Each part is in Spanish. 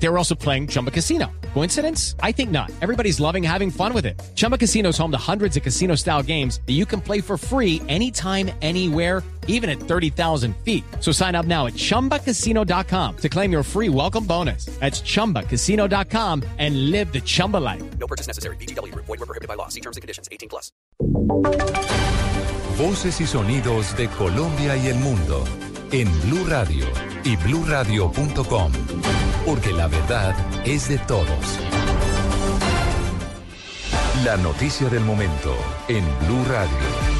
They were also playing Chumba Casino. Coincidence? I think not. Everybody's loving having fun with it. Chumba Casino is home to hundreds of casino style games that you can play for free anytime, anywhere, even at 30,000 feet. So sign up now at chumbacasino.com to claim your free welcome bonus. That's chumbacasino.com and live the Chumba life. No purchase necessary. BGW. Void were prohibited by law. See terms and conditions. 18 plus. Voces y sonidos de Colombia y el mundo en Blue Radio y bluradio.com. Porque la verdad es de todos. La noticia del momento en Blue Radio.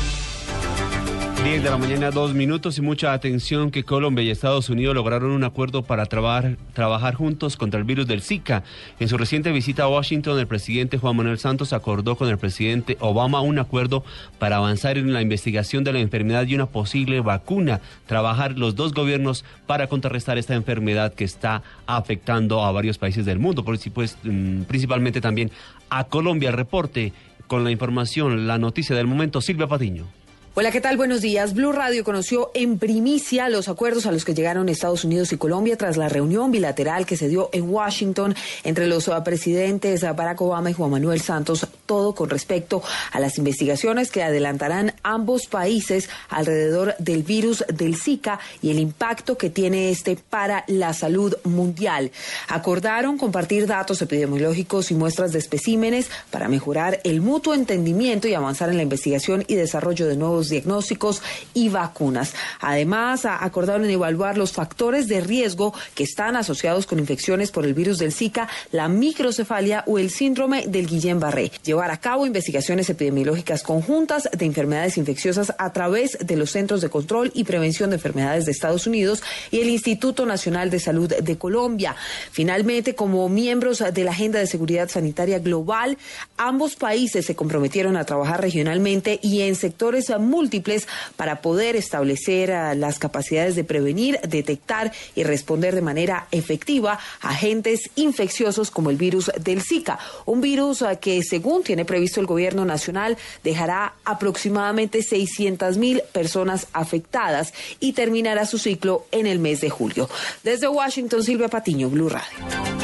10 de la mañana, dos minutos y mucha atención que Colombia y Estados Unidos lograron un acuerdo para trabajar, juntos contra el virus del Zika. En su reciente visita a Washington, el presidente Juan Manuel Santos acordó con el presidente Obama un acuerdo para avanzar en la investigación de la enfermedad y una posible vacuna. Trabajar los dos gobiernos para contrarrestar esta enfermedad que está afectando a varios países del mundo, pues, mm, principalmente también a Colombia. Reporte con la información, la noticia del momento, Silvia Patiño. Hola, ¿qué tal? Buenos días. Blue Radio conoció en primicia los acuerdos a los que llegaron Estados Unidos y Colombia tras la reunión bilateral que se dio en Washington entre los uh, presidentes uh, Barack Obama y Juan Manuel Santos, todo con respecto a las investigaciones que adelantarán ambos países alrededor del virus del Zika y el impacto que tiene este para la salud mundial. Acordaron compartir datos epidemiológicos y muestras de especímenes para mejorar el mutuo entendimiento y avanzar en la investigación y desarrollo de nuevos diagnósticos y vacunas. Además, acordaron evaluar los factores de riesgo que están asociados con infecciones por el virus del Zika, la microcefalia o el síndrome del Guillain-Barré. Llevar a cabo investigaciones epidemiológicas conjuntas de enfermedades infecciosas a través de los Centros de Control y Prevención de Enfermedades de Estados Unidos y el Instituto Nacional de Salud de Colombia. Finalmente, como miembros de la Agenda de Seguridad Sanitaria Global, ambos países se comprometieron a trabajar regionalmente y en sectores múltiples para poder establecer ah, las capacidades de prevenir, detectar y responder de manera efectiva a agentes infecciosos como el virus del Zika, un virus ah, que según tiene previsto el gobierno nacional dejará aproximadamente 600 mil personas afectadas y terminará su ciclo en el mes de julio. Desde Washington, Silvia Patiño, Blue Radio.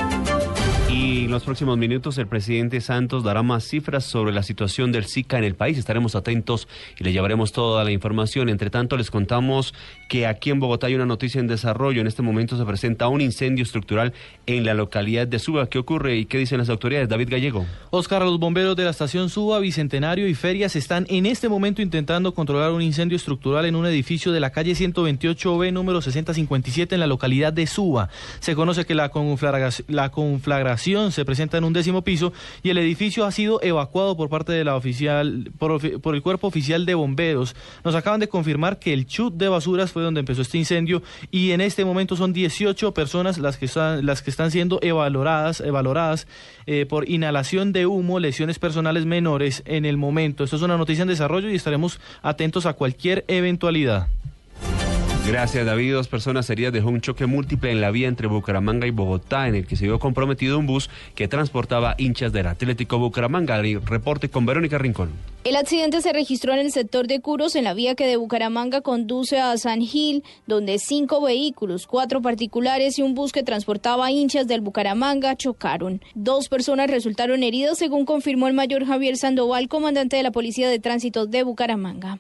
Y en los próximos minutos el presidente Santos dará más cifras sobre la situación del Zika en el país. Estaremos atentos y le llevaremos toda la información. Entre tanto, les contamos que aquí en Bogotá hay una noticia en desarrollo. En este momento se presenta un incendio estructural en la localidad de Suba. ¿Qué ocurre y qué dicen las autoridades? David Gallego. Oscar, los bomberos de la estación Suba, Bicentenario y Ferias están en este momento intentando controlar un incendio estructural en un edificio de la calle 128B número 6057 en la localidad de Suba. Se conoce que la conflagración se presenta en un décimo piso y el edificio ha sido evacuado por parte de la oficial, por, el cuerpo oficial de bomberos. Nos acaban de confirmar que el chut de basuras fue donde empezó este incendio y en este momento son 18 personas las que están, las que están siendo evaluadas, evaluadas eh, por inhalación de humo, lesiones personales menores en el momento. Esto es una noticia en desarrollo y estaremos atentos a cualquier eventualidad. Gracias, David. Dos personas heridas dejó un choque múltiple en la vía entre Bucaramanga y Bogotá, en el que se vio comprometido un bus que transportaba hinchas del Atlético Bucaramanga. reporte con Verónica Rincón. El accidente se registró en el sector de Curos, en la vía que de Bucaramanga conduce a San Gil, donde cinco vehículos, cuatro particulares y un bus que transportaba hinchas del Bucaramanga chocaron. Dos personas resultaron heridas, según confirmó el mayor Javier Sandoval, comandante de la Policía de Tránsito de Bucaramanga.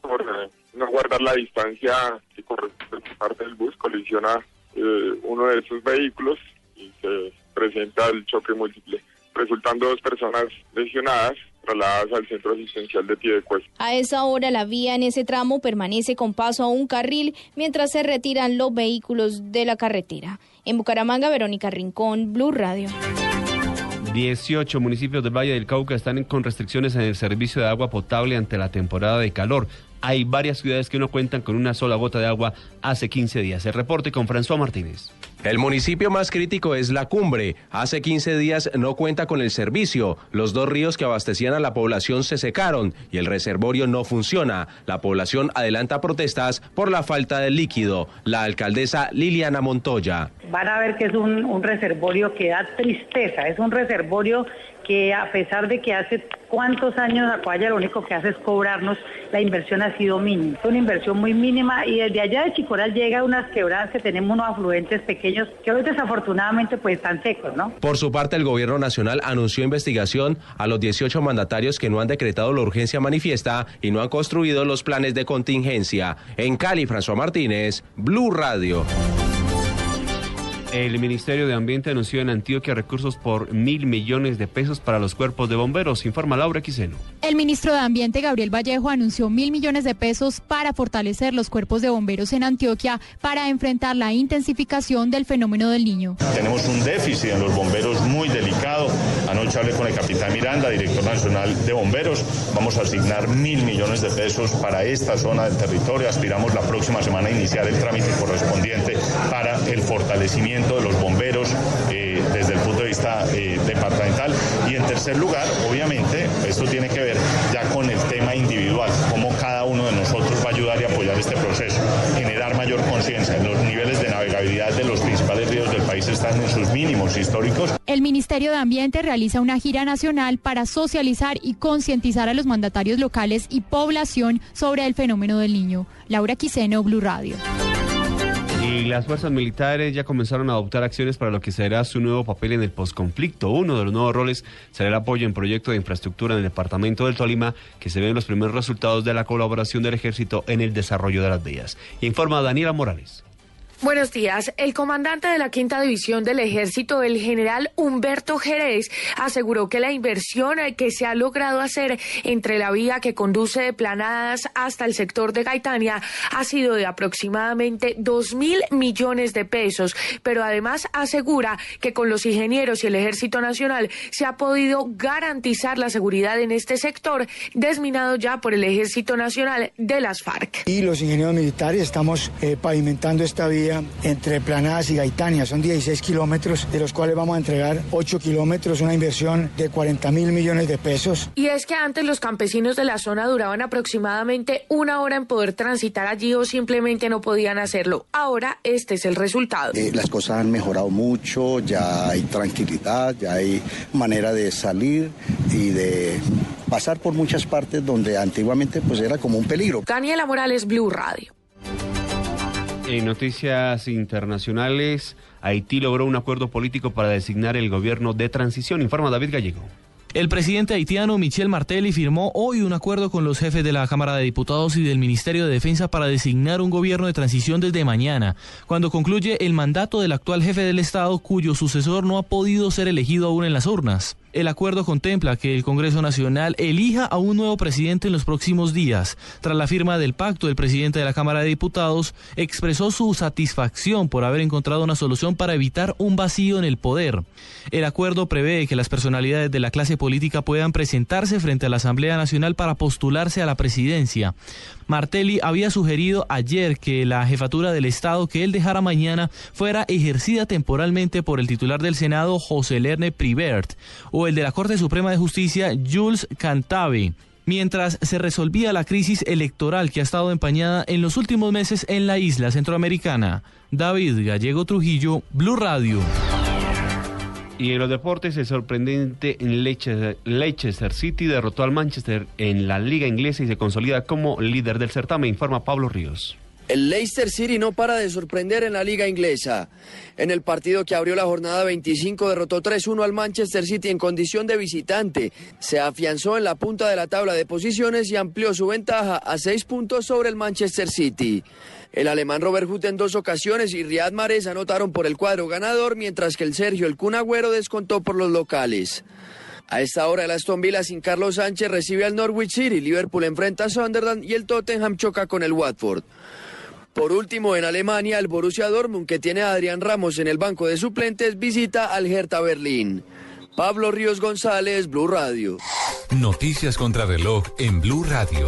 por eh, no guardar la distancia que corresponde por parte del bus, colisiona eh, uno de esos vehículos y se presenta el choque múltiple, resultando dos personas lesionadas trasladadas al centro asistencial de Piedecuesta. A esa hora la vía en ese tramo permanece con paso a un carril mientras se retiran los vehículos de la carretera. En Bucaramanga, Verónica Rincón, Blue Radio. 18 municipios del Valle del Cauca están con restricciones en el servicio de agua potable ante la temporada de calor. Hay varias ciudades que no cuentan con una sola gota de agua hace 15 días. El reporte con François Martínez. El municipio más crítico es La Cumbre. Hace 15 días no cuenta con el servicio. Los dos ríos que abastecían a la población se secaron y el reservorio no funciona. La población adelanta protestas por la falta de líquido. La alcaldesa Liliana Montoya. Van a ver que es un, reservorio que da tristeza, es un reservorio que a pesar de que hace cuántos años Acuaya lo único que hace es cobrarnos, la inversión ha sido mínima. Es una inversión muy mínima y desde allá de Chicoral llega unas quebradas que tenemos unos afluentes pequeños que hoy desafortunadamente pues están secos, ¿no? Por su parte, el gobierno nacional anunció investigación a los 18 mandatarios que no han decretado la urgencia manifiesta y no han construido los planes de contingencia. En Cali, François Martínez, Blue Radio. El Ministerio de Ambiente anunció en Antioquia recursos por mil millones de pesos para los cuerpos de bomberos, informa Laura Quiseno. El ministro de Ambiente, Gabriel Vallejo, anunció mil millones de pesos para fortalecer los cuerpos de bomberos en Antioquia para enfrentar la intensificación del fenómeno del niño. Tenemos un déficit en los bomberos muy delicado. Anoche hablé con el capitán Miranda, director nacional de bomberos. Vamos a asignar mil millones de pesos para esta zona del territorio. Aspiramos la próxima semana a iniciar el trámite correspondiente para el fortalecimiento de los bomberos eh, desde el punto de vista eh, departamental. Y en tercer lugar, obviamente, esto tiene que ver ya con el tema individual, cómo cada uno de nosotros va a ayudar y apoyar este proceso, generar mayor conciencia. Los niveles de navegabilidad de los principales ríos del país están en sus mínimos históricos. El Ministerio de Ambiente realiza una gira nacional para socializar y concientizar a los mandatarios locales y población sobre el fenómeno del niño. Laura Quiseno, Blue Radio. Y las fuerzas militares ya comenzaron a adoptar acciones para lo que será su nuevo papel en el posconflicto. Uno de los nuevos roles será el apoyo en proyectos de infraestructura en el departamento del Tolima, que se ven los primeros resultados de la colaboración del ejército en el desarrollo de las vías. Informa Daniela Morales. Buenos días. El comandante de la quinta división del ejército, el general Humberto Jerez, aseguró que la inversión que se ha logrado hacer entre la vía que conduce de Planadas hasta el sector de Gaitania ha sido de aproximadamente dos mil millones de pesos, pero además asegura que con los ingenieros y el ejército nacional se ha podido garantizar la seguridad en este sector desminado ya por el ejército nacional de las FARC. Y los ingenieros militares estamos eh, pavimentando esta vía entre Planadas y Gaitania. Son 16 kilómetros, de los cuales vamos a entregar 8 kilómetros, una inversión de 40 mil millones de pesos. Y es que antes los campesinos de la zona duraban aproximadamente una hora en poder transitar allí o simplemente no podían hacerlo. Ahora este es el resultado. Eh, las cosas han mejorado mucho, ya hay tranquilidad, ya hay manera de salir y de pasar por muchas partes donde antiguamente pues era como un peligro. Daniela Morales, Blue Radio. En noticias internacionales, Haití logró un acuerdo político para designar el gobierno de transición, informa David Gallego. El presidente haitiano Michel Martelly firmó hoy un acuerdo con los jefes de la Cámara de Diputados y del Ministerio de Defensa para designar un gobierno de transición desde mañana, cuando concluye el mandato del actual jefe del Estado cuyo sucesor no ha podido ser elegido aún en las urnas. El acuerdo contempla que el Congreso Nacional elija a un nuevo presidente en los próximos días. Tras la firma del pacto, el presidente de la Cámara de Diputados expresó su satisfacción por haber encontrado una solución para evitar un vacío en el poder. El acuerdo prevé que las personalidades de la clase política puedan presentarse frente a la Asamblea Nacional para postularse a la presidencia. Martelli había sugerido ayer que la jefatura del Estado que él dejara mañana fuera ejercida temporalmente por el titular del Senado, José Lerne Privert, el de la Corte Suprema de Justicia, Jules Cantabe mientras se resolvía la crisis electoral que ha estado empañada en los últimos meses en la isla centroamericana. David Gallego Trujillo, Blue Radio. Y en los deportes, el sorprendente Leicester, Leicester City derrotó al Manchester en la liga inglesa y se consolida como líder del certamen, informa Pablo Ríos. El Leicester City no para de sorprender en la liga inglesa. En el partido que abrió la jornada 25 derrotó 3-1 al Manchester City en condición de visitante. Se afianzó en la punta de la tabla de posiciones y amplió su ventaja a seis puntos sobre el Manchester City. El alemán Robert Huth en dos ocasiones y Riyad Mahrez anotaron por el cuadro ganador, mientras que el Sergio El Cunagüero descontó por los locales. A esta hora el Aston Villa sin Carlos Sánchez recibe al Norwich City, Liverpool enfrenta a Sunderland y el Tottenham choca con el Watford. Por último, en Alemania, el Borussia Dortmund, que tiene a Adrián Ramos en el banco de suplentes, visita al Hertha Berlín. Pablo Ríos González, Blue Radio. Noticias contra reloj en Blue Radio.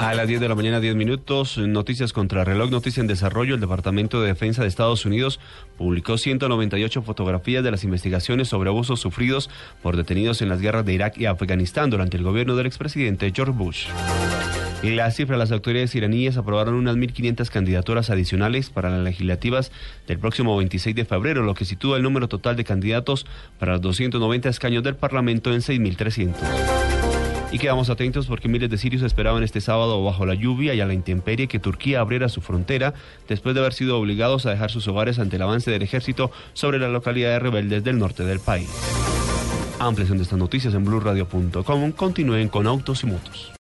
A las 10 de la mañana, 10 minutos, noticias contra reloj, noticia en desarrollo. El Departamento de Defensa de Estados Unidos publicó 198 fotografías de las investigaciones sobre abusos sufridos por detenidos en las guerras de Irak y Afganistán durante el gobierno del expresidente George Bush. La cifra, las autoridades iraníes aprobaron unas 1.500 candidaturas adicionales para las legislativas del próximo 26 de febrero, lo que sitúa el número total de candidatos para los 290 escaños del Parlamento en 6.300. Y quedamos atentos porque miles de sirios esperaban este sábado bajo la lluvia y a la intemperie que Turquía abriera su frontera después de haber sido obligados a dejar sus hogares ante el avance del ejército sobre las localidades rebeldes del norte del país. Ampliación de estas noticias en blurradio.com. Continúen con Autos y Motos.